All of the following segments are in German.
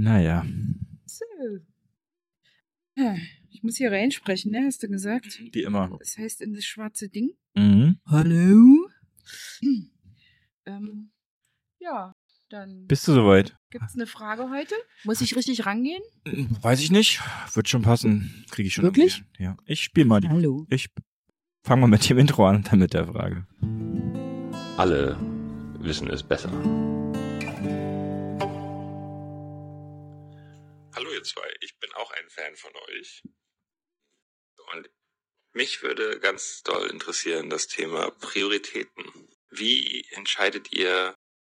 Naja. So. Ja, Ich muss hier reinsprechen, ne? Hast du gesagt? Wie immer. Das heißt in das schwarze Ding. Mhm. Hallo? ähm, ja, dann Bist du soweit? gibt's eine Frage heute. Muss ich richtig rangehen? Weiß ich nicht. Wird schon passen. Kriege ich schon. Wirklich? irgendwie. Ja. Ich spiele mal die. Hallo. Ich fange mal mit dem Intro an, dann mit der Frage. Alle wissen es besser. Ihr zwei, ich bin auch ein Fan von euch. Und mich würde ganz doll interessieren das Thema Prioritäten. Wie entscheidet ihr,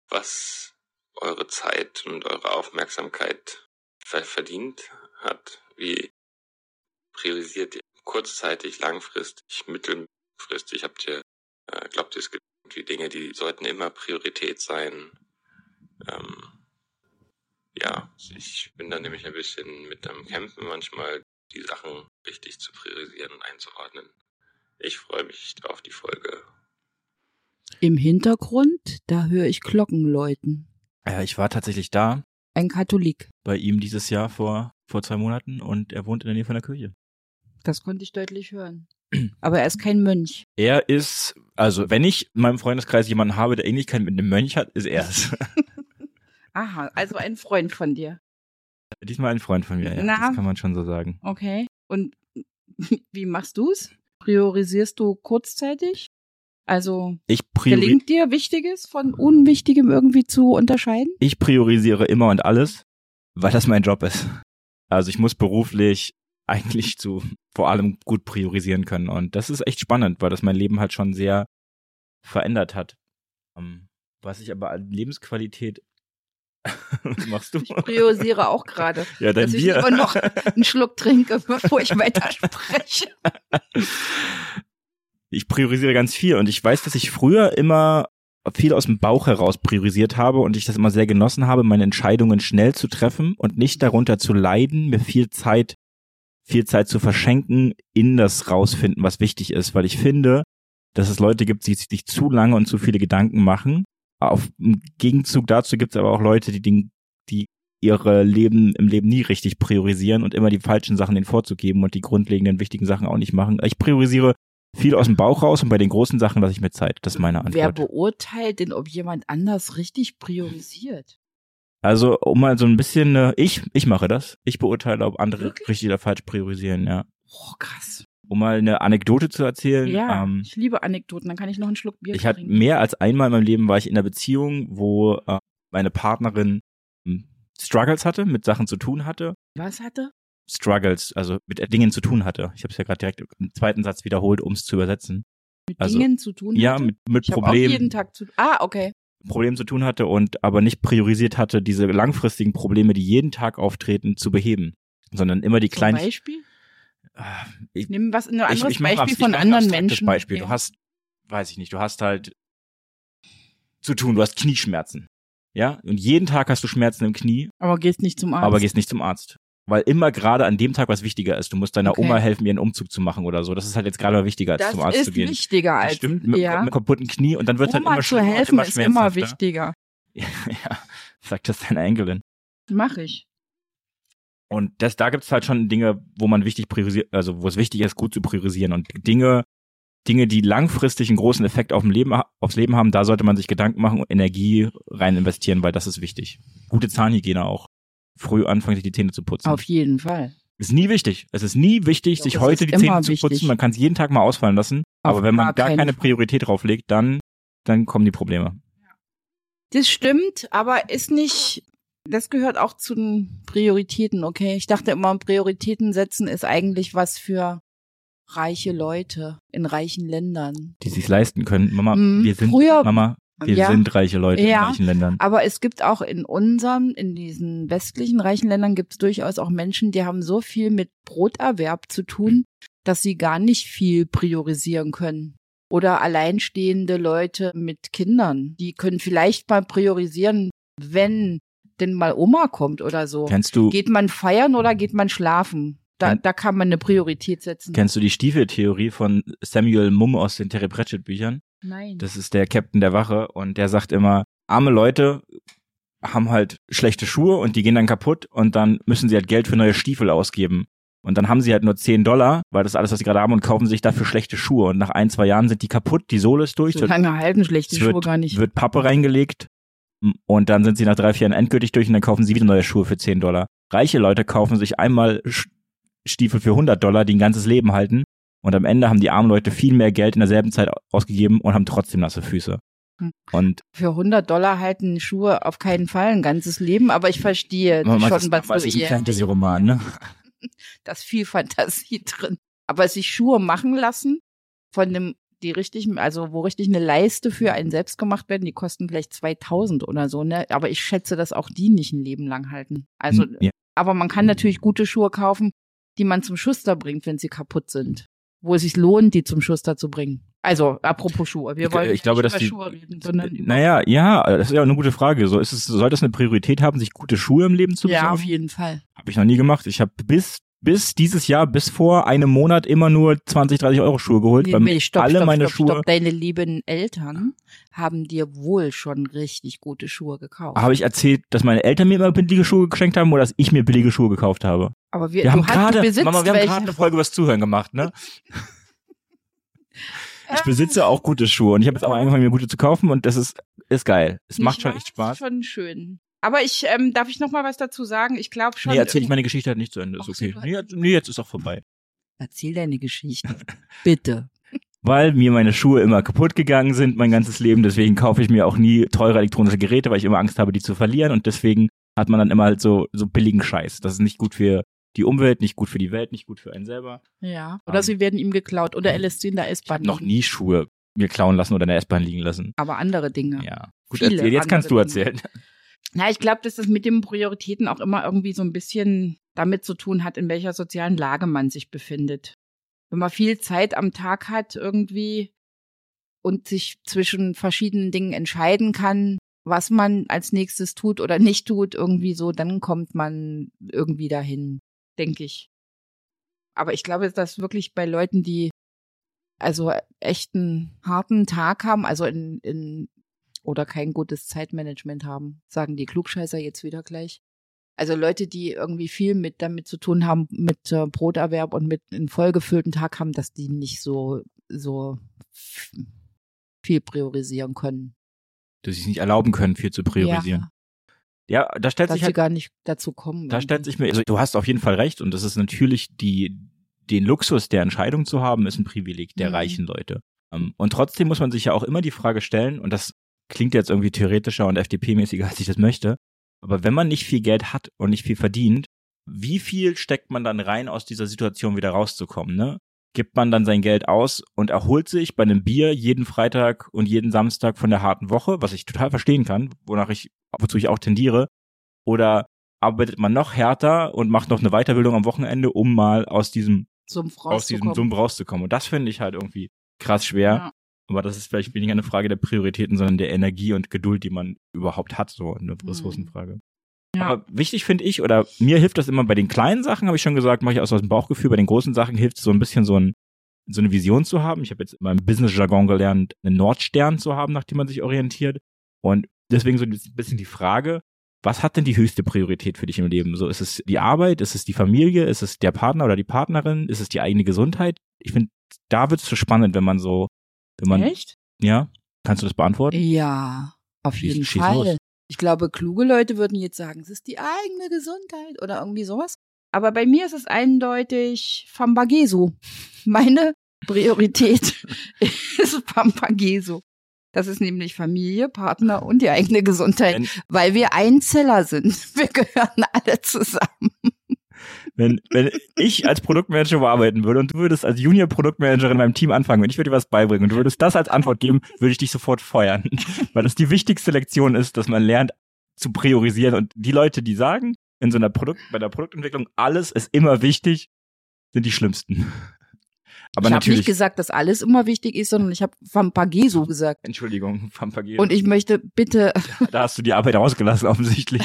was eure Zeit und eure Aufmerksamkeit ver- verdient hat? Wie priorisiert ihr kurzzeitig, langfristig, mittelfristig? Habt ihr, äh, glaubt ihr, es gibt irgendwie Dinge, die sollten immer Priorität sein? Ja, ich bin da nämlich ein bisschen mit am Campen manchmal, die Sachen richtig zu priorisieren und einzuordnen. Ich freue mich auf die Folge. Im Hintergrund, da höre ich Glocken läuten. Ja, ich war tatsächlich da Ein Katholik. bei ihm dieses Jahr vor, vor zwei Monaten und er wohnt in der Nähe von der Kirche. Das konnte ich deutlich hören. Aber er ist kein Mönch. Er ist, also wenn ich in meinem Freundeskreis jemanden habe, der Ähnlichkeit mit einem Mönch hat, ist er es. Aha, also ein Freund von dir. Diesmal ein Freund von mir, ja. Na? Das kann man schon so sagen. Okay. Und wie machst du's? Priorisierst du kurzzeitig? Also Ich, priori gelingt dir Wichtiges von Unwichtigem irgendwie zu unterscheiden? ich priorisiere immer und alles, weil das mein Job ist. Also ich muss beruflich eigentlich zu vor allem gut priorisieren können. Und das ist echt spannend, weil das mein Leben halt schon sehr verändert hat. Ähm, Was ich aber an Lebensqualität machst du? Ich priorisiere auch gerade, ja, dein dass ich Bier. lieber noch einen Schluck trinke, bevor ich weiterspreche. ich priorisiere ganz viel und ich weiß, dass ich früher immer viel aus dem Bauch heraus priorisiert habe und ich das immer sehr genossen habe, meine Entscheidungen schnell zu treffen und nicht darunter zu leiden, mir viel Zeit, viel Zeit zu verschenken in das rausfinden, was wichtig ist, weil ich finde, dass es Leute gibt, die sich zu lange und zu viele Gedanken machen. Auf im Gegenzug dazu gibt es aber auch Leute, die, den, die ihre Leben im Leben nie richtig priorisieren und immer die falschen Sachen denen vorzugeben und die grundlegenden wichtigen Sachen auch nicht machen. Ich priorisiere viel aus dem Bauch raus und bei den großen Sachen lasse ich mir Zeit. Das ist meine Wer Antwort. beurteilt denn, ob jemand anders richtig priorisiert? Also, um mal so ein bisschen, äh, ich, ich mache das. Ich beurteile, ob andere Wirklich? richtig oder falsch priorisieren, ja. Oh, krass. Um mal eine Anekdote zu erzählen. Ja, Ähm, ich liebe Anekdoten. Dann kann ich noch einen Schluck Bier ich hatte trinken. mehr als einmal in meinem Leben war ich in einer Beziehung, wo äh, meine Partnerin hm, Struggles hatte, mit Sachen zu tun hatte. Was hatte? Struggles, also mit Dingen zu tun hatte. Ich habe es ja gerade direkt im zweiten Satz wiederholt, um es zu übersetzen. Mit Also, Dingen zu tun Ja, hatte? mit, mit ich habe auch Problemen. jeden Tag zu Ah, okay. Problem zu tun hatte und aber nicht priorisiert hatte, diese langfristigen Probleme, die jeden Tag auftreten, zu beheben, sondern immer die Zum kleinen. Beispiel? Ah, Ich, Nimm was, ein ich, anderes ich mach Beispiel ich von anderen Menschen. Beispiel. Ja. Du hast, weiß ich nicht, du hast halt zu tun, du hast Knieschmerzen. Ja, und jeden Tag hast du Schmerzen im Knie, aber gehst nicht zum Arzt. aber gehst nicht zum Arzt. Weil immer gerade an dem Tag was wichtiger ist. Du musst deiner Okay. Oma helfen, ihren Umzug zu machen oder so. Das ist halt jetzt gerade mal wichtiger, als das zum Arzt ist zu gehen. wichtiger Das als stimmt, mit, ja. mit kaputten Knie und dann wird halt Oma immer zu helfen immer ist immer wichtiger. Ja, sagt das deine Enkelin. Mach ich. Und das, da gibt's halt schon Dinge, wo man wichtig priorisiert, also wo es wichtig ist, gut zu priorisieren. Und Dinge, Dinge, die langfristig einen großen Effekt auf dem Leben, aufs Leben haben, da sollte man sich Gedanken machen und Energie rein investieren, weil das ist wichtig. Gute Zahnhygiene auch. Früh anfangen, sich die Zähne zu putzen. Auf jeden Fall. ist nie wichtig. Es ist nie wichtig, Doch, sich heute die Zähne immer zu wichtig. putzen. Man kann es jeden Tag mal ausfallen lassen. Auf aber wenn man gar keine Fall. Priorität drauflegt, dann, dann kommen die Probleme. Das stimmt, aber ist nicht, das gehört auch zu den Prioritäten, okay? Ich dachte immer, Prioritäten setzen ist eigentlich was für reiche Leute in reichen Ländern. Die sich leisten können. Mama, Mhm. wir sind, Früher- Mama, wir Ja. sind reiche Leute Ja. in reichen Ländern. Aber es gibt auch in unseren, in diesen westlichen reichen Ländern gibt es durchaus auch Menschen, die haben so viel mit Broterwerb zu tun, dass sie gar nicht viel priorisieren können. Oder alleinstehende Leute mit Kindern, die können vielleicht mal priorisieren, wenn denn mal Oma kommt oder so. Kennst du, Geht man feiern oder geht man schlafen? Da, Ken- da kann man eine Priorität setzen. Kennst du die Stiefeltheorie von Samuel Mumm aus den Terry Pratchett Büchern? Nein. Das ist der Captain der Wache und der sagt immer, arme Leute haben halt schlechte Schuhe und die gehen dann kaputt und dann müssen sie halt Geld für neue Stiefel ausgeben. Und dann haben sie halt nur 10 Dollar, weil das ist alles, was sie gerade haben, und kaufen sich dafür schlechte Schuhe. Und nach ein, zwei Jahren sind die kaputt, die Sohle ist durch, So lange halten schlechte es wird, Schuhe gar nicht. wird Pappe reingelegt und dann sind sie nach drei, vier Jahren endgültig durch und dann kaufen sie wieder neue Schuhe für 10 Dollar. Reiche Leute kaufen sich einmal Stiefel für 100 Dollar, die ein ganzes Leben halten. Und am Ende haben die armen Leute viel mehr Geld in derselben Zeit ausgegeben und haben trotzdem nasse Füße. Hm. Und Für 100 Dollar halten Schuhe auf keinen Fall ein ganzes Leben, aber ich verstehe man, schon, das, ist ein Fantasy-Roman, ne? da ist viel Fantasie drin. Aber sich Schuhe machen lassen von dem, die richtig, also wo richtig eine Leiste für einen selbst gemacht werden, die kosten vielleicht 2000 oder so, ne? Aber ich schätze, dass auch die nicht ein Leben lang halten. Also, Hm, ja. aber man kann natürlich gute Schuhe kaufen, die man zum Schuster bringt, wenn sie kaputt sind. Wo es sich lohnt, die zum Schuster zu bringen. Also, apropos Schuhe. Wir Ich- wollen ich glaube, nicht dass über die- Schuhe reden, sondern über Naja, ja, das ist ja eine gute Frage. So ist es, soll das eine Priorität haben, sich gute Schuhe im Leben zu Ja, besorgen? auf jeden Fall. Habe ich noch nie gemacht. Ich habe bis bis dieses Jahr, bis vor einem Monat immer nur 20, 30 Euro Schuhe geholt, weil Nee, stopp, alle stopp, meine stopp, Schuhe stopp. Deine lieben Eltern haben dir wohl schon richtig gute Schuhe gekauft. habe ich erzählt, dass meine Eltern mir immer billige Schuhe geschenkt haben oder dass ich mir billige Schuhe gekauft habe. Aber wir, Wir haben gerade, Mama, wir haben gerade eine Folge über das Zuhören gemacht, ne? Ich besitze auch gute Schuhe und ich habe jetzt auch angefangen, mir gute zu kaufen und das ist ist geil. Es macht schon echt Spaß. Ist schon schön. Aber ich, ähm, darf ich noch mal was dazu sagen? Ich glaube schon. Nee, erzähl ich meine Geschichte halt nicht zu Ende. Ist Ach so, okay. Nee, jetzt- nee, jetzt ist auch vorbei. Erzähl deine Geschichte. Bitte. weil mir meine Schuhe immer kaputt gegangen sind mein ganzes Leben. Deswegen kaufe ich mir auch nie teure elektronische Geräte, weil ich immer Angst habe, die zu verlieren. Und deswegen hat man dann immer halt so, so billigen Scheiß. Das ist nicht gut für die Umwelt, nicht gut für die Welt, nicht gut für einen selber. Ja. Oder Ähm, sie werden ihm geklaut oder er lässt sie in der Ich S-Bahn. noch nie Schuhe mir klauen lassen oder in der S-Bahn liegen lassen. Aber andere Dinge. Ja. Gut, Viele erzähl. Jetzt kannst du andere Dinge. Na, ich glaube, dass das mit den Prioritäten auch immer irgendwie so ein bisschen damit zu tun hat, in welcher sozialen Lage man sich befindet. Wenn man viel Zeit am Tag hat irgendwie und sich zwischen verschiedenen Dingen entscheiden kann, was man als nächstes tut oder nicht tut, irgendwie so, dann kommt man irgendwie dahin, denke ich. Aber ich glaube, dass wirklich bei Leuten, die also echt einen harten Tag haben, also in, in oder kein gutes Zeitmanagement haben, sagen die Klugscheißer jetzt wieder gleich. Also Leute, die irgendwie viel mit damit zu tun haben, mit äh, Broterwerb und mit einem vollgefüllten Tag haben, dass die nicht so so viel priorisieren können. Dass sie es nicht erlauben können, viel zu priorisieren. Ja, da stellt dass sich halt gar nicht dazu kommen. Da stellt sich mir, also du hast auf jeden Fall recht und das ist natürlich die, den Luxus der Entscheidung zu haben, ist ein Privileg der Mhm. reichen Leute. Ähm, Und trotzdem muss man sich ja auch immer die Frage stellen, und das klingt jetzt irgendwie theoretischer und FDP-mäßiger, als ich das möchte, aber wenn man nicht viel Geld hat und nicht viel verdient, wie viel steckt man dann rein, aus dieser Situation wieder rauszukommen, ne? Gibt man dann sein Geld aus und erholt sich bei einem Bier jeden Freitag und jeden Samstag von der harten Woche, was ich total verstehen kann, wonach ich, wozu ich auch tendiere, oder arbeitet man noch härter und macht noch eine Weiterbildung am Wochenende, um mal aus diesem, Sumpf aus diesem rauszukommen. Sumpf rauszukommen. Und das finde ich halt irgendwie krass schwer. Ja. Aber das ist vielleicht weniger eine Frage der Prioritäten, sondern der Energie und Geduld, die man überhaupt hat, so eine Ressourcenfrage. Mhm. Ja. Aber wichtig finde ich, oder mir hilft das immer bei den kleinen Sachen, habe ich schon gesagt, mache ich aus aus dem Bauchgefühl. Bei den großen Sachen hilft es so ein bisschen so, ein, so eine Vision zu haben. Ich habe jetzt in meinem Business-Jargon gelernt, einen Nordstern zu haben, nach dem man sich orientiert. Und deswegen so ein bisschen die Frage, was hat denn die höchste Priorität für dich im Leben? So, ist es die Arbeit, ist es die Familie, ist es der Partner oder die Partnerin, ist es die eigene Gesundheit? Ich finde, da wird es so spannend, wenn man so, wenn man, Echt? ja, kannst du das beantworten? Ja, auf Schieß- jeden schieß Fall. los. Ich glaube, kluge Leute würden jetzt sagen, es ist die eigene Gesundheit oder irgendwie sowas. Aber bei mir ist es eindeutig Fambagesu. Meine Priorität ist Fambagesu. Das ist nämlich Familie, Partner und die eigene Gesundheit, Wenn, weil wir Einzeller sind. Wir gehören alle zusammen. Wenn, wenn ich als Produktmanager arbeiten würde und du würdest als Junior-Produktmanagerin in meinem Team anfangen und ich würde dir was beibringen und du würdest das als Antwort geben, würde ich dich sofort feuern. Weil das die wichtigste Lektion ist, dass man lernt zu priorisieren und die Leute, die sagen, in so einer Produkt, bei der Produktentwicklung, alles ist immer wichtig, sind die schlimmsten. Aber ich habe nicht gesagt, dass alles immer wichtig ist, sondern ich habe Fambagesu gesagt. Entschuldigung, Pampagel, Und ich möchte bitte, da hast du die Arbeit ausgelassen offensichtlich.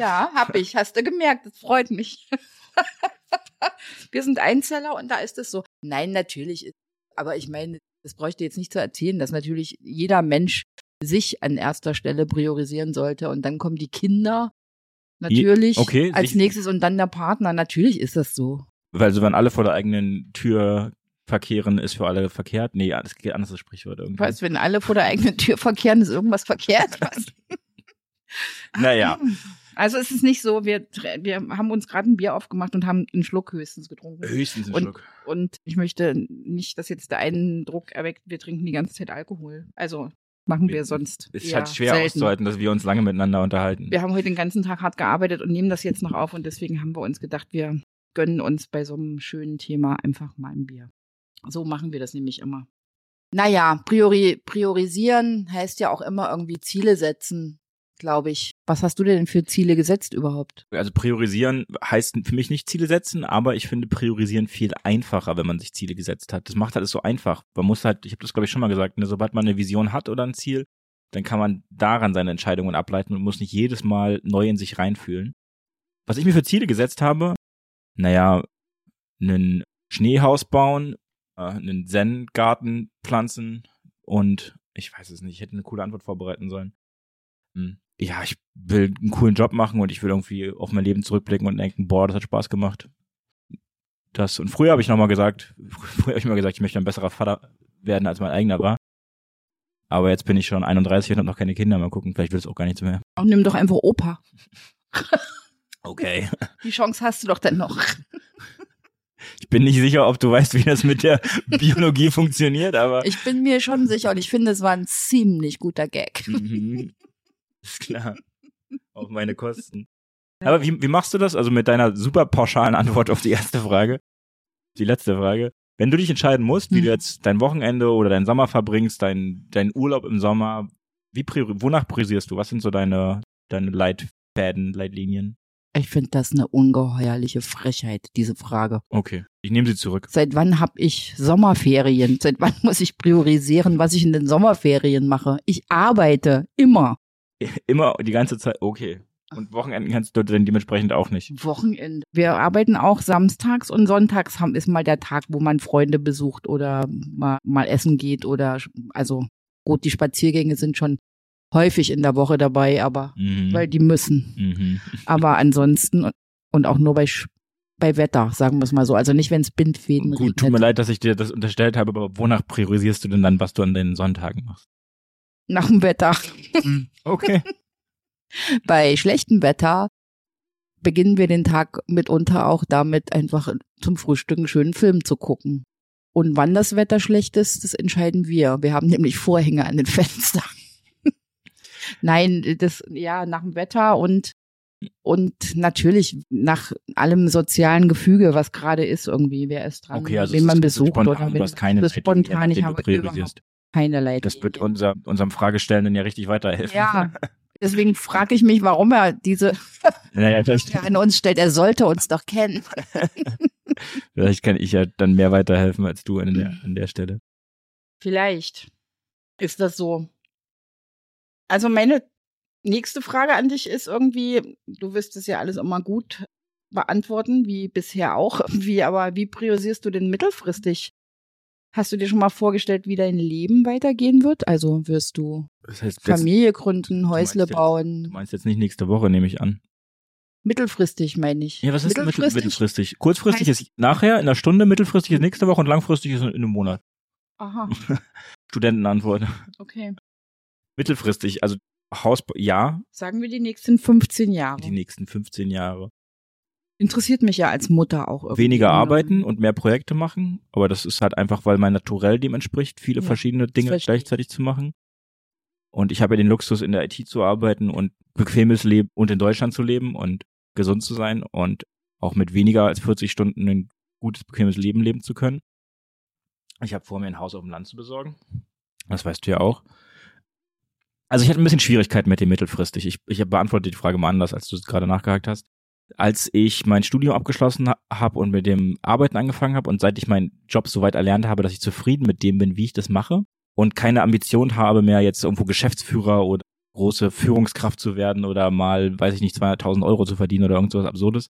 Ja, hab ich, hast du gemerkt, das freut mich. Wir sind Einzeller und da ist es so. Nein, natürlich. ist- Aber ich meine, das bräuchte jetzt nicht zu erzählen, dass natürlich jeder Mensch sich an erster Stelle priorisieren sollte und dann kommen die Kinder natürlich okay, als nächstes und dann der Partner. Natürlich ist das so. Weil so, wenn alle vor der eigenen Tür verkehren, ist für alle verkehrt. Nee, das geht anders, das Sprichwort irgendwie. Was, wenn alle vor der eigenen Tür verkehren, ist irgendwas verkehrt? Was? Naja. Also es ist nicht so, wir, wir haben uns gerade ein Bier aufgemacht und haben einen Schluck höchstens getrunken. Höchstens ein Und- Schluck. Und ich möchte nicht, dass jetzt der Eindruck erweckt, wir trinken die ganze Zeit Alkohol. Also machen wir sonst. Ist eher halt schwer selten. auszuhalten, dass wir uns lange miteinander unterhalten. Wir haben heute den ganzen Tag hart gearbeitet und nehmen das jetzt noch auf und deswegen haben wir uns gedacht, wir gönnen uns bei so einem schönen Thema einfach mal ein Bier. So machen wir das nämlich immer. Naja, priori priorisieren heißt ja auch immer irgendwie Ziele setzen, glaube ich. Was hast du denn für Ziele gesetzt überhaupt? Also priorisieren heißt für mich nicht Ziele setzen, aber ich finde priorisieren viel einfacher, wenn man sich Ziele gesetzt hat. Das macht alles so einfach. Man muss halt, ich habe das glaube ich schon mal gesagt, ne, sobald man eine Vision hat oder ein Ziel, dann kann man daran seine Entscheidungen ableiten und muss nicht jedes Mal neu in sich reinfühlen. Was ich mir für Ziele gesetzt habe, naja, einen Schneehaus bauen, äh, einen Zen-Garten pflanzen und ich weiß es nicht, ich hätte eine coole Antwort vorbereiten sollen. Hm. Ja, ich will einen coolen Job machen und ich will irgendwie auf mein Leben zurückblicken und denken, boah, das hat Spaß gemacht. Das und früher habe ich noch mal gesagt, früher habe ich mal gesagt, ich möchte ein besserer Vater werden, als mein eigener war. Aber jetzt bin ich schon 31 und habe noch keine Kinder. Mal gucken, vielleicht wird es auch gar nichts mehr. Auch nimm doch einfach Opa. Okay. Die Chance hast du doch dann noch. Ich bin nicht sicher, ob du weißt, wie das mit der Biologie funktioniert, aber Ich bin mir schon sicher und ich finde, es war ein ziemlich guter Gag. Mhm. Ist klar. Auf meine Kosten. Aber wie, wie machst du das? Also mit deiner super pauschalen Antwort auf die erste Frage, die letzte Frage. Wenn du dich entscheiden musst, wie Mhm. du jetzt dein Wochenende oder deinen Sommer verbringst, dein, dein Urlaub im Sommer, wie priori wonach priorisierst du? Was sind so deine, deine Leitfäden, Leitlinien? Ich finde das eine ungeheuerliche Frechheit, diese Frage. Okay, ich nehme sie zurück. Seit wann habe ich Sommerferien? Seit wann muss ich priorisieren, was ich in den Sommerferien mache? Ich arbeite immer. Immer die ganze Zeit, okay. Und Wochenenden kannst du dann dementsprechend auch nicht. Wochenende. Wir arbeiten auch samstags und sonntags haben, ist mal der Tag, wo man Freunde besucht oder mal, mal essen geht oder also gut, die Spaziergänge sind schon häufig in der Woche dabei, aber Mhm. weil die müssen. mhm. Aber ansonsten und auch nur bei bei Wetter, sagen wir es mal so. Also nicht, wenn es Bindfäden Gut, tut mir regnet. leid, dass ich dir das unterstellt habe, aber wonach priorisierst du denn dann, was du an den Sonntagen machst? Nach dem Wetter. Okay. Bei schlechtem Wetter beginnen wir den Tag mitunter auch damit, einfach zum Frühstück einen schönen Film zu gucken. Und wann das Wetter schlecht ist, das entscheiden wir. Wir haben nämlich Vorhänge an den Fenstern. Nein, das, ja, nach dem Wetter und, und natürlich nach allem sozialen Gefüge, was gerade ist irgendwie. Wer ist dran? Okay, also wen man besucht spontan, oder du wen, hast keine das Leitlinie, spontan. Ich habe du überhaupt keine Leitlinie. Das wird unser, unserem Fragestellenden ja richtig weiterhelfen. Ja, deswegen frage ich mich, warum er diese Naja, an uns stellt. Er sollte uns doch kennen. vielleicht kann ich ja dann mehr weiterhelfen als du an der, an der Stelle. Vielleicht ist das so. Also meine nächste Frage an dich ist irgendwie, du wirst es ja alles immer gut beantworten, wie bisher auch. Wie, aber wie priorisierst du denn mittelfristig? Hast du dir schon mal vorgestellt, wie dein Leben weitergehen wird? Also wirst du Das heißt, jetzt, Familie gründen, Häusle jetzt- bauen? du meinst jetzt nicht nächste Woche, nehme ich an. Mittelfristig meine ich. Ja, was ist mittelfristig? mittelfristig? Kurzfristig ist nachher, in einer Stunde, mittelfristig ist nächste Woche und langfristig ist in einem Monat. Aha, Studentenantwort. okay. Mittelfristig, also Haus, ja, Sagen wir die nächsten 15 Jahre. die nächsten 15 Jahre. Interessiert mich ja als Mutter auch irgendwie. Weniger arbeiten und mehr Projekte machen, aber das ist halt einfach, weil mein Naturell dem entspricht, viele Ja, verschiedene Dinge gleichzeitig zu machen. Und ich habe ja den Luxus, in der IT zu arbeiten und bequemes Leben und in Deutschland zu leben und gesund zu sein und auch mit weniger als 40 Stunden ein gutes, bequemes Leben leben zu können. Ich habe vor, mir ein Haus auf dem Land zu besorgen. Das weißt du ja auch. Also ich hatte ein bisschen Schwierigkeiten mit dem mittelfristig. Ich, ich beantworte die Frage mal anders, als du es gerade nachgehakt hast. Als ich mein Studium abgeschlossen ha habe und mit dem Arbeiten angefangen habe und seit ich meinen Job so weit erlernt habe, dass ich zufrieden mit dem bin, wie ich das mache und keine Ambition habe mehr, jetzt irgendwo Geschäftsführer oder große Führungskraft zu werden oder mal, weiß ich nicht, 200.000 Euro zu verdienen oder irgend sowas Absurdes,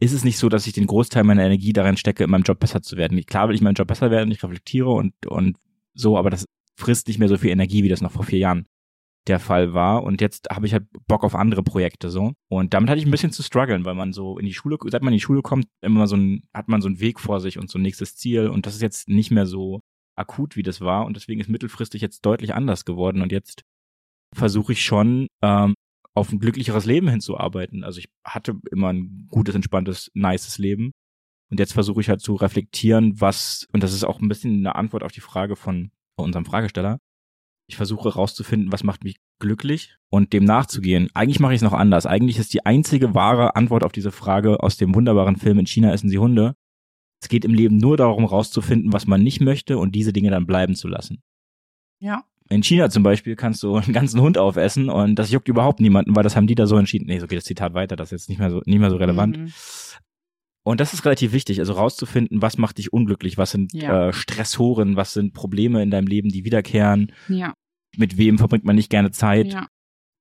ist es nicht so, dass ich den Großteil meiner Energie darin stecke, in meinem Job besser zu werden. Klar will ich meinen Job besser werden, ich reflektiere und, und so, aber das frisst nicht mehr so viel Energie, wie das noch vor vier Jahren der Fall war. Und jetzt habe ich halt Bock auf andere Projekte so. Und damit hatte ich ein bisschen zu strugglen, weil man so in die Schule, seit man in die Schule kommt, immer so ein, hat man so einen Weg vor sich und so ein nächstes Ziel. Und das ist jetzt nicht mehr so akut, wie das war. Und deswegen ist mittelfristig jetzt deutlich anders geworden. Und jetzt versuche ich schon, ähm, auf ein glücklicheres Leben hinzuarbeiten. Also ich hatte immer ein gutes, entspanntes, nices Leben. Und jetzt versuche ich halt zu reflektieren, was, und das ist auch ein bisschen eine Antwort auf die Frage von unserem Fragesteller, ich versuche herauszufinden, was macht mich glücklich und dem nachzugehen. Eigentlich mache ich es noch anders. Eigentlich ist die einzige wahre Antwort auf diese Frage aus dem wunderbaren Film In China essen sie Hunde. Es geht im Leben nur darum, herauszufinden, was man nicht möchte und diese Dinge dann bleiben zu lassen. Ja. In China zum Beispiel kannst du einen ganzen Hund aufessen und das juckt überhaupt niemanden, weil das haben die da so entschieden. Nee, so geht das Zitat weiter, das ist jetzt nicht mehr so, nicht mehr so relevant. Mhm. Und das ist relativ wichtig, also rauszufinden, was macht dich unglücklich, was sind Ja. äh, Stressoren, was sind Probleme in deinem Leben, die wiederkehren, Ja. mit wem verbringt man nicht gerne Zeit ja.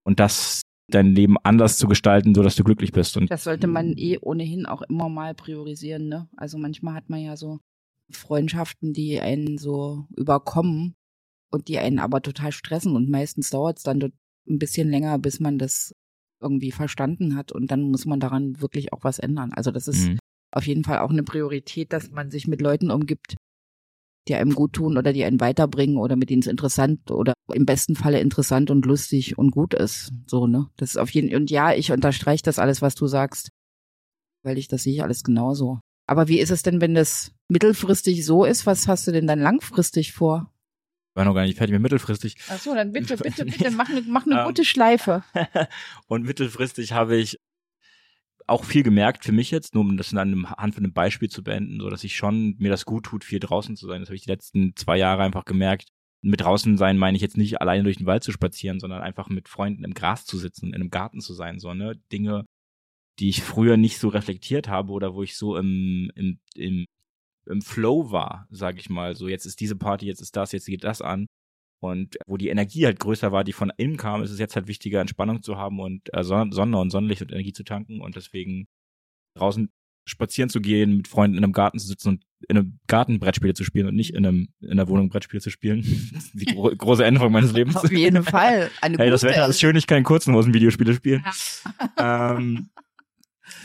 und das dein Leben anders zu gestalten, so dass du glücklich bist. Und Das sollte man eh ohnehin auch immer mal priorisieren, ne? Also manchmal hat man ja so Freundschaften, die einen so überkommen und die einen aber total stressen und meistens dauert es dann ein bisschen länger, bis man das irgendwie verstanden hat und dann muss man daran wirklich auch was ändern. Also das ist Mhm. Auf jeden Fall auch eine Priorität, dass man sich mit Leuten umgibt, die einem gut tun oder die einen weiterbringen oder mit denen es interessant oder im besten Falle interessant und lustig und gut ist. So, ne? Das ist auf jeden und ja, ich unterstreiche das alles, was du sagst, weil ich das sehe ich alles genauso. Aber wie ist es denn, wenn das mittelfristig so ist? Was hast du denn dann langfristig vor? war noch gar nicht fertig mit mittelfristig. Ach so, dann bitte, bitte, bitte, mach eine, mach eine Ähm, gute Schleife. und mittelfristig habe ich auch viel gemerkt für mich jetzt, nur um das in einem Hand von einem Beispiel zu beenden, so dass ich schon mir das gut tut, viel draußen zu sein. Das habe ich die letzten zwei Jahre einfach gemerkt. Mit draußen sein meine ich jetzt nicht alleine durch den Wald zu spazieren, sondern einfach mit Freunden im Gras zu sitzen, in einem Garten zu sein, so ne Dinge, die ich früher nicht so reflektiert habe oder wo ich so im im im, im Flow war, sage ich mal. So jetzt ist diese Party, jetzt ist das, jetzt geht das an. Und wo die Energie halt größer war, die von innen kam, ist es jetzt halt wichtiger, Entspannung zu haben und äh, Son- Sonne und Sonnenlicht und Energie zu tanken und deswegen draußen spazieren zu gehen, mit Freunden in einem Garten zu sitzen und in einem Garten Brettspiele zu spielen und nicht in einem in der Wohnung Brettspiele zu spielen. die gro große Änderung meines Lebens. Auf jeden Fall. Eine Hey, das Wetter ist schön, ich kann in kurzen Hosen Videospiele spielen. ähm,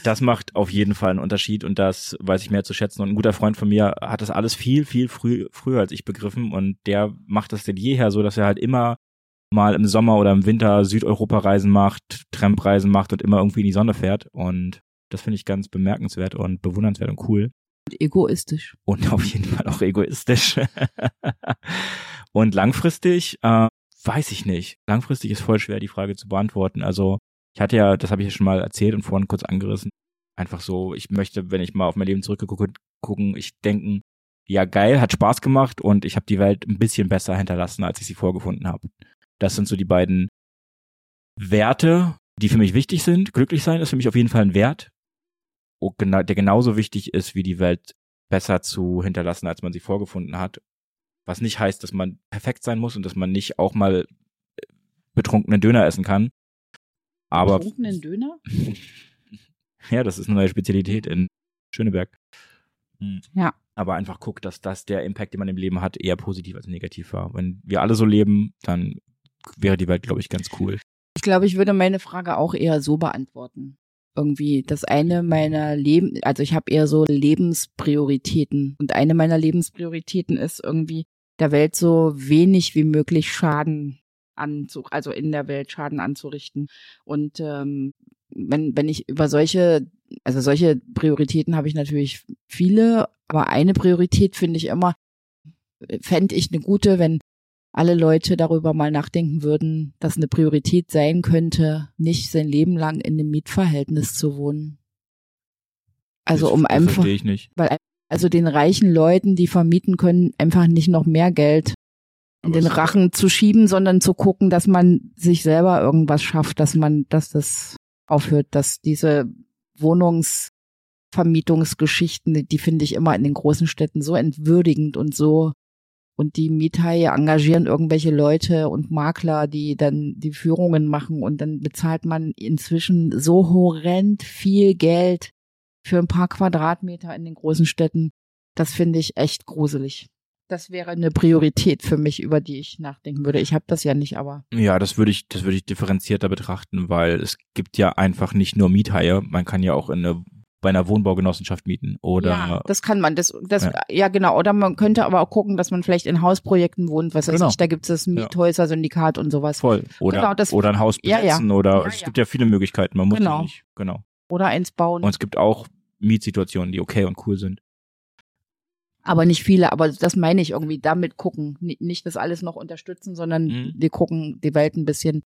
das macht auf jeden Fall einen Unterschied und das weiß ich mehr zu schätzen. Und ein guter Freund von mir hat das alles viel, viel früh, früher als ich begriffen und der macht das denn jeher so, dass er halt immer mal im Sommer oder im Winter Südeuropa-Reisen macht, Trampreisen macht und immer irgendwie in die Sonne fährt und das finde ich ganz bemerkenswert und bewundernswert und cool Und egoistisch. und auf jeden Fall auch egoistisch. und langfristig, äh, weiß ich nicht. Langfristig ist voll schwer, die Frage zu beantworten. Also ich hatte ja, das habe ich ja schon mal erzählt und vorhin kurz angerissen, einfach so, ich möchte, wenn ich mal auf mein Leben zurückgucke, gucken, ich denken, ja geil, hat Spaß gemacht und ich habe die Welt ein bisschen besser hinterlassen, als ich sie vorgefunden habe. Das sind so die beiden Werte, die für mich wichtig sind. Glücklich sein ist für mich auf jeden Fall ein Wert, oh, der genauso wichtig ist, wie die Welt besser zu hinterlassen, als man sie vorgefunden hat. Was nicht heißt, dass man perfekt sein muss und dass man nicht auch mal äh, betrunkenen Döner essen kann. Aber Betrunkenen Döner? ja, das ist eine neue Spezialität in Schöneberg. Hm. Ja. Aber einfach guckt, dass das der Impact, den man im Leben hat, eher positiv als negativ war. Wenn wir alle so leben, dann wäre die Welt, glaube ich, ganz cool. Ich glaube, ich würde meine Frage auch eher so beantworten. Irgendwie das eine meiner Leben, also ich habe eher so Lebensprioritäten und eine meiner Lebensprioritäten ist irgendwie der Welt so wenig wie möglich Schaden anzu, also in der Welt Schaden anzurichten. Und ähm, wenn wenn ich über solche, also solche Prioritäten habe ich natürlich viele, aber eine Priorität finde ich immer, fände ich eine gute, wenn alle Leute darüber mal nachdenken würden, dass eine Priorität sein könnte, nicht sein Leben lang in einem Mietverhältnis zu wohnen. Also das, um einfach, Verstehe ich nicht. weil also den reichen Leuten, die vermieten können, einfach nicht noch mehr Geld in den Rachen zu schieben, sondern zu gucken, dass man sich selber irgendwas schafft, dass man, dass das aufhört, dass diese Wohnungsvermietungsgeschichten, die finde ich immer in den großen Städten so entwürdigend und so und die Miethaie engagieren irgendwelche Leute und Makler, die dann die Führungen machen und dann bezahlt man inzwischen so horrend viel Geld für ein paar Quadratmeter in den großen Städten. Das finde ich echt gruselig. Das wäre eine Priorität für mich, über die ich nachdenken würde. Ich habe das ja nicht, aber. Ja, das würde ich, das würde ich differenzierter betrachten, weil es gibt ja einfach nicht nur Miethaie, man kann ja auch in eine bei einer Wohnbaugenossenschaft mieten oder ja, das kann man. Das, das, Ja. ja. genau. Oder man könnte aber auch gucken, dass man vielleicht in Hausprojekten wohnt. Was weiß Genau. ich, da gibt es das Miethäuser-Syndikat und sowas. voll oder Genau, das- oder ein Haus Ja, ja. besetzen oder es gibt ja viele Möglichkeiten, man muss Genau. nicht, genau. Oder eins bauen. Und es gibt auch Mietsituationen, die okay und cool sind. Aber nicht viele. Aber das meine ich irgendwie, damit gucken. Ni- Nicht das alles noch unterstützen, sondern Mhm. wir gucken, die Welt ein bisschen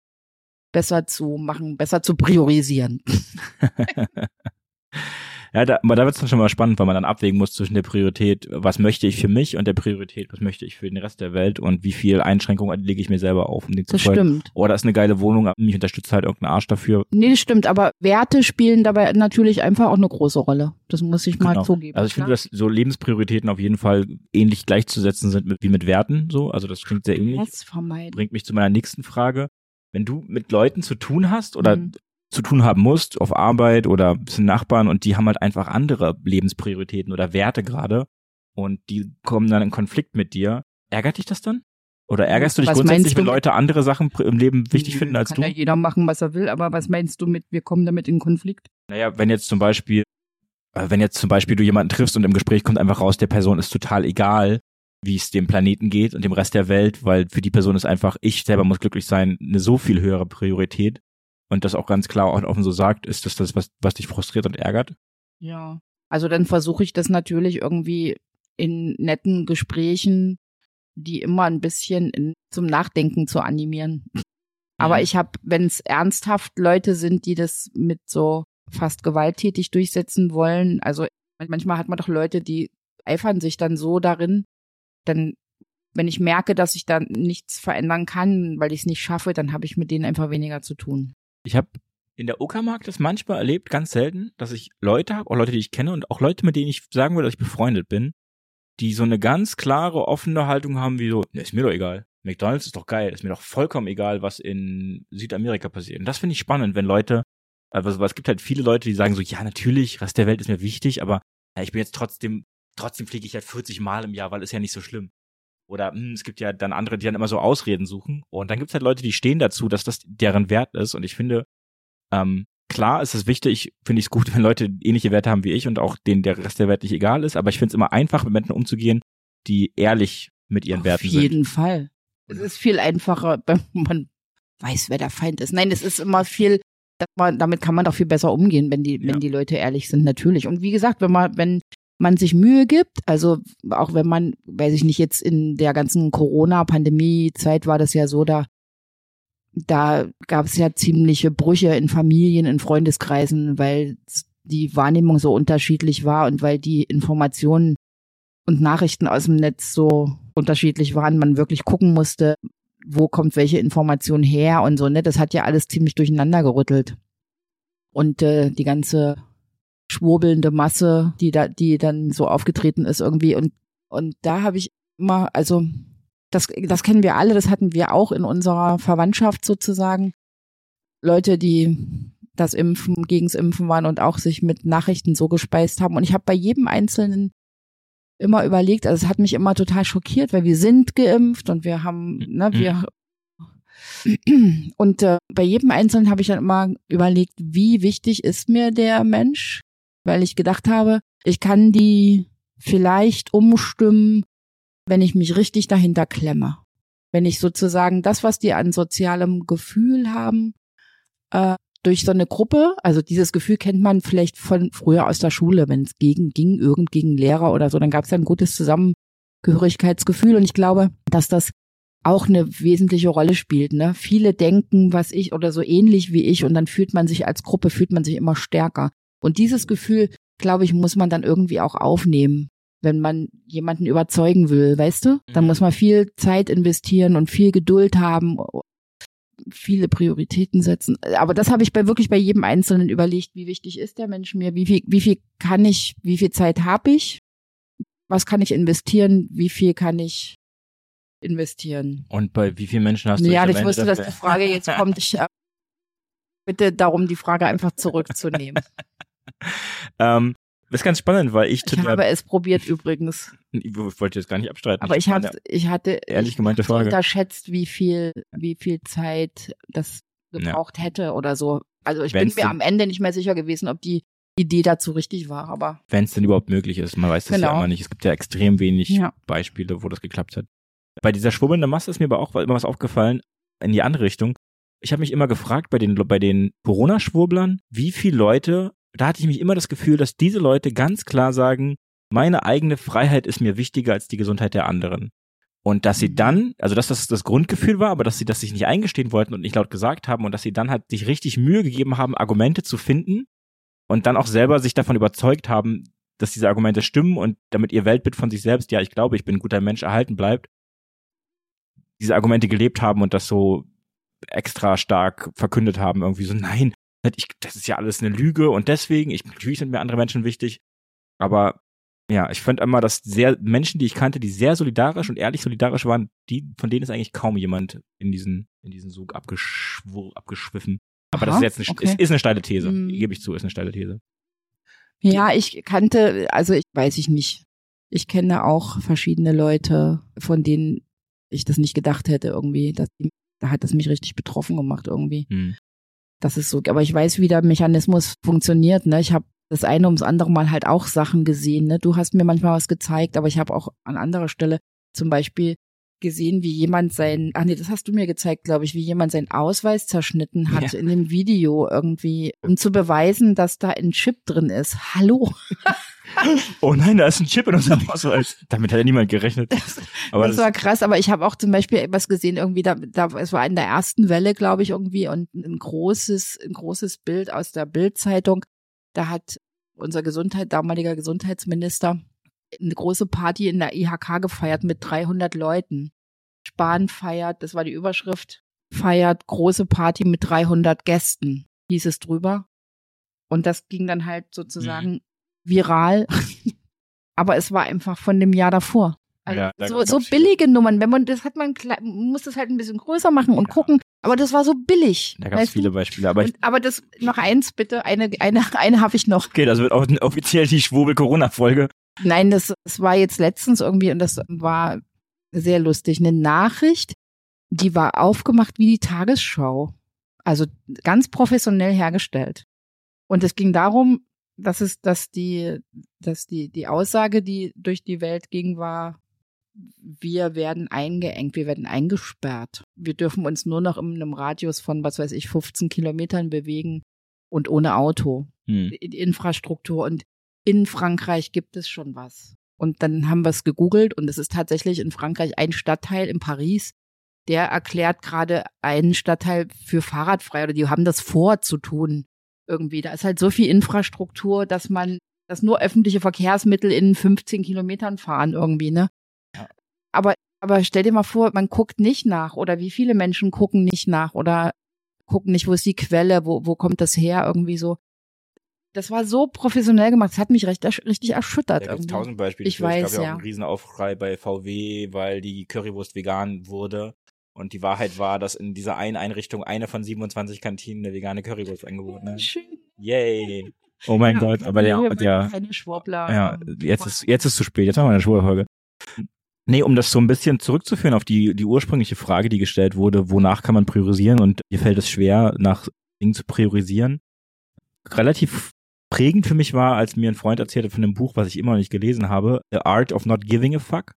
besser zu machen, besser zu priorisieren. Ja, da, aber da wird es dann schon mal spannend, weil man dann abwägen muss zwischen der Priorität, was möchte ich für mich und der Priorität, was möchte ich für den Rest der Welt und wie viel Einschränkungen lege ich mir selber auf, um den zu Das folgen. stimmt. Oh, da ist eine geile Wohnung, mich unterstützt halt irgendein Arsch dafür. Nee, das stimmt. Aber Werte spielen dabei natürlich einfach auch eine große Rolle. Das muss ich mal Genau. zugeben. Also ich finde, klar. dass so Lebensprioritäten auf jeden Fall ähnlich gleichzusetzen sind mit, wie mit Werten. So, also das klingt sehr ähnlich. Das vermeiden. Bringt mich zu meiner nächsten Frage. Wenn du mit Leuten zu tun hast oder Mhm. Zu tun haben musst auf Arbeit oder bisschen Nachbarn und die haben halt einfach andere Lebensprioritäten oder Werte gerade und die kommen dann in Konflikt mit dir, ärgert dich das dann? Oder ärgerst du dich Was grundsätzlich, wenn? Leute andere Sachen im Leben wichtig finden als kann du? ja jeder machen, was er will. Aber was meinst du mit, wir kommen damit in Konflikt? Naja, wenn jetzt zum Beispiel, äh, wenn jetzt zum Beispiel du jemanden triffst und im Gespräch kommt einfach raus, der Person ist total egal, wie es dem Planeten geht und dem Rest der Welt, weil für die Person ist einfach, ich selber muss glücklich sein, eine so viel höhere Priorität und das auch ganz klar und offen so sagt, ist das das, was, was dich frustriert und ärgert? Ja. Also dann versuche ich das natürlich irgendwie in netten Gesprächen, die immer ein bisschen in, zum Nachdenken zu animieren. Aber Mhm. ich habe, wenn es ernsthaft Leute sind, die das mit so fast gewalttätig durchsetzen wollen, also manchmal hat man doch Leute, die eifern sich dann so darin, dann wenn ich merke, dass ich da nichts verändern kann, weil ich es nicht schaffe, dann habe ich mit denen einfach weniger zu tun. Ich habe in der Uckermark das manchmal erlebt, ganz selten, dass ich Leute habe, auch Leute, die ich kenne und auch Leute, mit denen ich sagen würde, dass ich befreundet bin, die so eine ganz klare, offene Haltung haben, wie so, ne, ist mir doch egal. McDonalds ist doch geil, ist mir doch vollkommen egal, was in Südamerika passiert. Und das finde ich spannend, wenn Leute, also es gibt halt viele Leute, die sagen so, ja, natürlich, Rest der Welt ist mir wichtig, aber ja, ich bin jetzt trotzdem, trotzdem fliege ich halt 40 Mal im Jahr, weil ist ja nicht so schlimm. Oder hm, es gibt ja dann andere, die dann immer so Ausreden suchen. Und dann gibt es halt Leute, die stehen dazu, dass das deren Wert ist. Und ich finde, ähm, klar ist es wichtig, finde ich es gut, wenn Leute ähnliche Werte haben wie ich und auch denen der Rest der Welt nicht egal ist. Aber ich finde es immer einfach, mit Menschen umzugehen, die ehrlich mit ihren Werten Auf sind. jeden Fall. Es ist viel einfacher, wenn man weiß, wer der Feind ist. Nein, es ist immer viel, dass man, damit kann man doch viel besser umgehen, wenn die, Ja. wenn die Leute ehrlich sind, natürlich. Und wie gesagt, wenn man, wenn man sich Mühe gibt, also auch wenn man, weiß ich nicht, jetzt in der ganzen Corona-Pandemie-Zeit war das ja so, da, da gab es ja ziemliche Brüche in Familien, in Freundeskreisen, weil die Wahrnehmung so unterschiedlich war und weil die Informationen und Nachrichten aus dem Netz so unterschiedlich waren, man wirklich gucken musste, wo kommt welche Information her und so, ne? Das hat ja alles ziemlich durcheinander gerüttelt. Und äh, die ganze schwurbelnde Masse, die da, die dann so aufgetreten ist irgendwie. Und, und da habe ich immer, also das, das kennen wir alle, das hatten wir auch in unserer Verwandtschaft sozusagen. Leute, die das Impfen, gegens Impfen waren und auch sich mit Nachrichten so gespeist haben. Und ich habe bei jedem Einzelnen immer überlegt, also es hat mich immer total schockiert, weil wir sind geimpft und wir haben, ne, wir und äh, bei jedem Einzelnen habe ich dann immer überlegt, wie wichtig ist mir der Mensch, weil ich gedacht habe, ich kann die vielleicht umstimmen, wenn ich mich richtig dahinter klemme. Wenn ich sozusagen das, was die an sozialem Gefühl haben, äh, durch so eine Gruppe, also dieses Gefühl kennt man vielleicht von früher aus der Schule, wenn es gegen ging, irgend gegen Lehrer oder so, dann gab es ja ein gutes Zusammengehörigkeitsgefühl und ich glaube, dass das auch eine wesentliche Rolle spielt. Ne? Viele denken, was ich oder so ähnlich wie ich und dann fühlt man sich als Gruppe, fühlt man sich immer stärker. Und dieses Gefühl, glaube ich, muss man dann irgendwie auch aufnehmen, wenn man jemanden überzeugen will, weißt du? Dann Mhm. muss man viel Zeit investieren und viel Geduld haben, viele Prioritäten setzen. Aber das habe ich bei wirklich bei jedem Einzelnen überlegt, wie wichtig ist der Mensch mir, wie viel, wie viel kann ich, wie viel Zeit habe ich, was kann ich investieren, wie viel kann ich investieren. Und bei wie vielen Menschen hast du Ja, ich wusste, dass die dafür- Frage jetzt kommt. Ich äh, bitte darum, die Frage einfach zurückzunehmen. ähm, Das ist ganz spannend, weil ich, Ich habe es probiert übrigens. ich wollte jetzt gar nicht abstreiten. Aber ich, hab, ich hatte ehrlich gemeinte ich Frage. unterschätzt, wie viel, wie viel Zeit das gebraucht hätte oder so. Also ich Wenn's bin mir am Ende nicht mehr sicher gewesen, ob die Idee dazu richtig war, aber Wenn es denn überhaupt möglich ist. Man weiß das ja Genau. immer nicht. Es gibt ja extrem wenig Ja. Beispiele, wo das geklappt hat. Bei dieser schwubbelnden Masse ist mir aber auch immer was aufgefallen in die andere Richtung. Ich habe mich immer gefragt bei den, bei den Corona-Schwurblern, wie viele Leute, da hatte ich mich immer das Gefühl, dass diese Leute ganz klar sagen, meine eigene Freiheit ist mir wichtiger als die Gesundheit der anderen. Und dass sie Mhm. dann, also dass das das Grundgefühl war, aber dass sie das sich nicht eingestehen wollten und nicht laut gesagt haben und dass sie dann halt sich richtig Mühe gegeben haben, Argumente zu finden und dann auch selber sich davon überzeugt haben, dass diese Argumente stimmen und damit ihr Weltbild von sich selbst, ja, ich glaube, ich bin ein guter Mensch, erhalten bleibt, diese Argumente gelebt haben und das so extra stark verkündet haben, irgendwie so, nein, ich, das ist ja alles eine Lüge und deswegen, ich, natürlich sind mir andere Menschen wichtig, aber ja, ich fand immer, dass sehr Menschen, die ich kannte, die sehr solidarisch und ehrlich solidarisch waren, die, von denen ist eigentlich kaum jemand in diesen, in diesen Sog abgeschw abgeschwiffen. Aber das Aha, ist jetzt eine, okay. ist, ist eine steile These, Mhm. gebe ich zu, ist eine steile These. ja, ich kannte, also ich weiß ich nicht. Ich kenne auch verschiedene Leute, von denen ich das nicht gedacht hätte irgendwie, dass die, da hat das mich richtig betroffen gemacht irgendwie. Hm. Das ist so, aber ich weiß, wie der Mechanismus funktioniert. Ne? Ich habe das eine ums andere Mal halt auch Sachen gesehen. Ne? Du hast mir manchmal was gezeigt, aber ich habe auch an anderer Stelle zum Beispiel gesehen, wie jemand sein, ach nee, das hast du mir gezeigt, glaube ich, wie jemand seinen Ausweis zerschnitten hat Ja. in dem Video irgendwie, um zu beweisen, dass da ein Chip drin ist. Hallo. Oh nein, da ist ein Chip in unserem Ausweis. Damit hat ja niemand gerechnet. Aber das, war krass, aber ich habe auch zum Beispiel etwas gesehen, irgendwie da, da, es war in der ersten Welle, glaube ich, irgendwie und ein großes, ein großes Bild aus der Bildzeitung. Da hat unser Gesundheit, damaliger Gesundheitsminister eine große Party in der IHK gefeiert mit 300 Leuten. Spahn feiert, das war die Überschrift, feiert große Party mit 300 Gästen, hieß es drüber. Und das ging dann halt sozusagen viral. Aber es war einfach von dem Jahr davor. Also Ja, da so, gab's so viele. billige Nummern, wenn man das hat man muss das halt ein bisschen größer machen und Ja. gucken, aber das war so billig. Da gab es weißt du? viele Beispiele. Aber und, aber das noch eins bitte, eine eine eine habe ich noch. okay, das wird auch offiziell die Schwurbel-Corona-Folge. Nein, das, das war jetzt letztens irgendwie und das war sehr lustig. Eine Nachricht, die war aufgemacht wie die Tagesschau. Also ganz professionell hergestellt. Und es ging darum, dass es, dass die, dass die, die Aussage, die durch die Welt ging, war, wir werden eingeengt, wir werden eingesperrt. Wir dürfen uns nur noch in einem Radius von, was weiß ich, 15 Kilometern bewegen und ohne Auto. Hm. Infrastruktur und in Frankreich gibt es schon was. Und dann haben wir es gegoogelt und es ist tatsächlich in Frankreich ein Stadtteil in Paris, der erklärt gerade einen Stadtteil für fahrradfrei oder die haben das vor zu tun irgendwie. Da ist halt so viel Infrastruktur, dass man, dass nur öffentliche Verkehrsmittel in 15 Kilometern fahren irgendwie, ne? Ja. Aber, aber stell dir mal vor, man guckt nicht nach oder wie viele Menschen gucken nicht nach oder gucken nicht, wo ist die Quelle, wo, wo kommt das her irgendwie so. Das war so professionell gemacht, das hat mich recht, richtig erschüttert. Da es tausend Beispiele. Ich für. es weiß, gab ja ja. auch einen Riesenaufschrei bei VW, weil die Currywurst vegan wurde. Und die Wahrheit war, dass in dieser einen Einrichtung eine von 27 Kantinen eine vegane Currywurst angeboten hat. Schön. Yay. Oh mein Ja, Gott, aber der, der, keine Schwurbler. ja, jetzt ist, jetzt ist zu spät, jetzt machen wir eine Schwurbelfolge. Nee, um das so ein bisschen zurückzuführen auf die, die ursprüngliche Frage, die gestellt wurde, wonach kann man priorisieren und mir fällt es schwer, nach Dingen zu priorisieren. Relativ prägend für mich war, als mir ein Freund erzählte von einem Buch, was ich immer noch nicht gelesen habe, The Art of Not Giving a Fuck.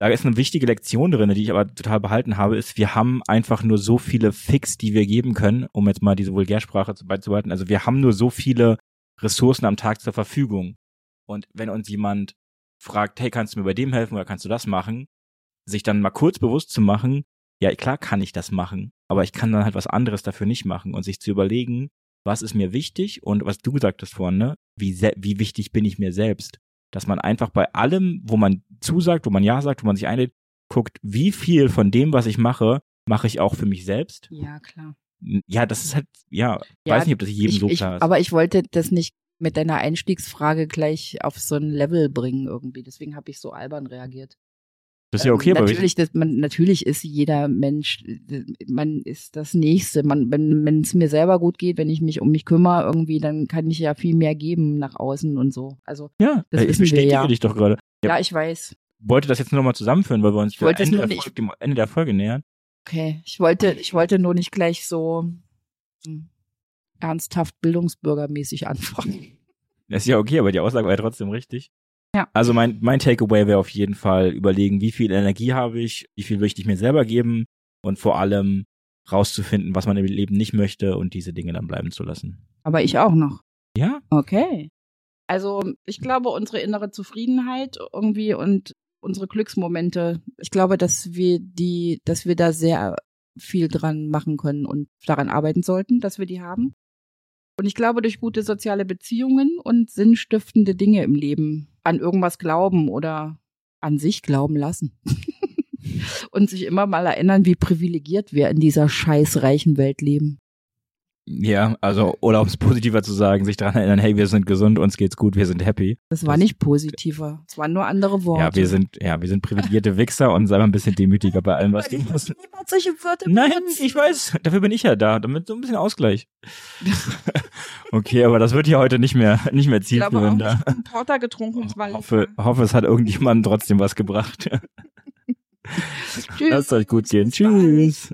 Da ist eine wichtige Lektion drin, die ich aber total behalten habe, ist, wir haben einfach nur so viele Fix, die wir geben können, um jetzt mal diese Vulgärsprache zu- beizubehalten. Also wir haben nur so viele Ressourcen am Tag zur Verfügung. Und wenn uns jemand fragt, hey, kannst du mir bei dem helfen oder kannst du das machen, sich dann mal kurz bewusst zu machen, ja, klar kann ich das machen, aber ich kann dann halt was anderes dafür nicht machen und sich zu überlegen, was ist mir wichtig und was du gesagt hast vorhin, ne, wie, wie wichtig bin ich mir selbst? Dass man einfach bei allem, wo man zusagt, wo man Ja sagt, wo man sich einlädt, guckt, wie viel von dem, was ich mache, mache ich auch für mich selbst. Ja, klar. Ja, das ist halt, ja, Ja, weiß nicht, ob das jedem ich, so klar ist. Aber ich wollte das nicht mit deiner Einstiegsfrage gleich auf so ein Level bringen irgendwie. Deswegen habe ich so albern reagiert. Das ist ja okay, ähm, aber natürlich, das, man, natürlich ist jeder Mensch, man ist das Nächste. Man, wenn es mir selber gut geht, wenn ich mich um mich kümmere, irgendwie, dann kann ich ja viel mehr geben nach außen und so. Also ja, das ich wissen wir bestätige ja. dich doch gerade. Ja. ja, ich weiß. Wollte das jetzt nur noch mal zusammenführen, weil wir uns Ende, der nicht- Folge, dem Ende der Folge nähern. Okay, ich wollte, ich wollte nur nicht gleich so hm, ernsthaft bildungsbürgermäßig anfangen. Das ist ja okay, aber die Aussage war ja trotzdem richtig. Ja. Also mein, mein Takeaway wäre auf jeden Fall überlegen, wie viel Energie habe ich, wie viel möchte ich mir selber geben und vor allem rauszufinden, was man im Leben nicht möchte und diese Dinge dann bleiben zu lassen. Aber ich auch noch. Ja? Okay. Also ich glaube, unsere innere Zufriedenheit irgendwie und unsere Glücksmomente, ich glaube, dass wir die, dass wir da sehr viel dran machen können und daran arbeiten sollten, dass wir die haben. Und ich glaube, durch gute soziale Beziehungen und sinnstiftende Dinge im Leben an irgendwas glauben oder an sich glauben lassen. und sich immer mal erinnern, wie privilegiert wir in dieser scheißreichen Welt leben. Ja, also, oder um es positiver zu sagen, sich daran erinnern, hey, wir sind gesund, uns geht's gut, wir sind happy. Das war nicht positiver. Es waren nur andere Worte. Ja, wir sind, ja, wir sind privilegierte Wichser und sei mal ein bisschen demütiger bei allem, was wir müssen. Niemand solche Wörter Nein, benutzen. ich weiß, dafür bin ich ja da, damit so ein bisschen Ausgleich. okay, aber das wird hier heute nicht mehr, nicht mehr Ich glaube auch zielführend. ich einen Porter getrunken. War Hoffe, hoffe, es hat irgendjemandem trotzdem was gebracht. Tschüss. Lasst euch gut gehen. Tschüss.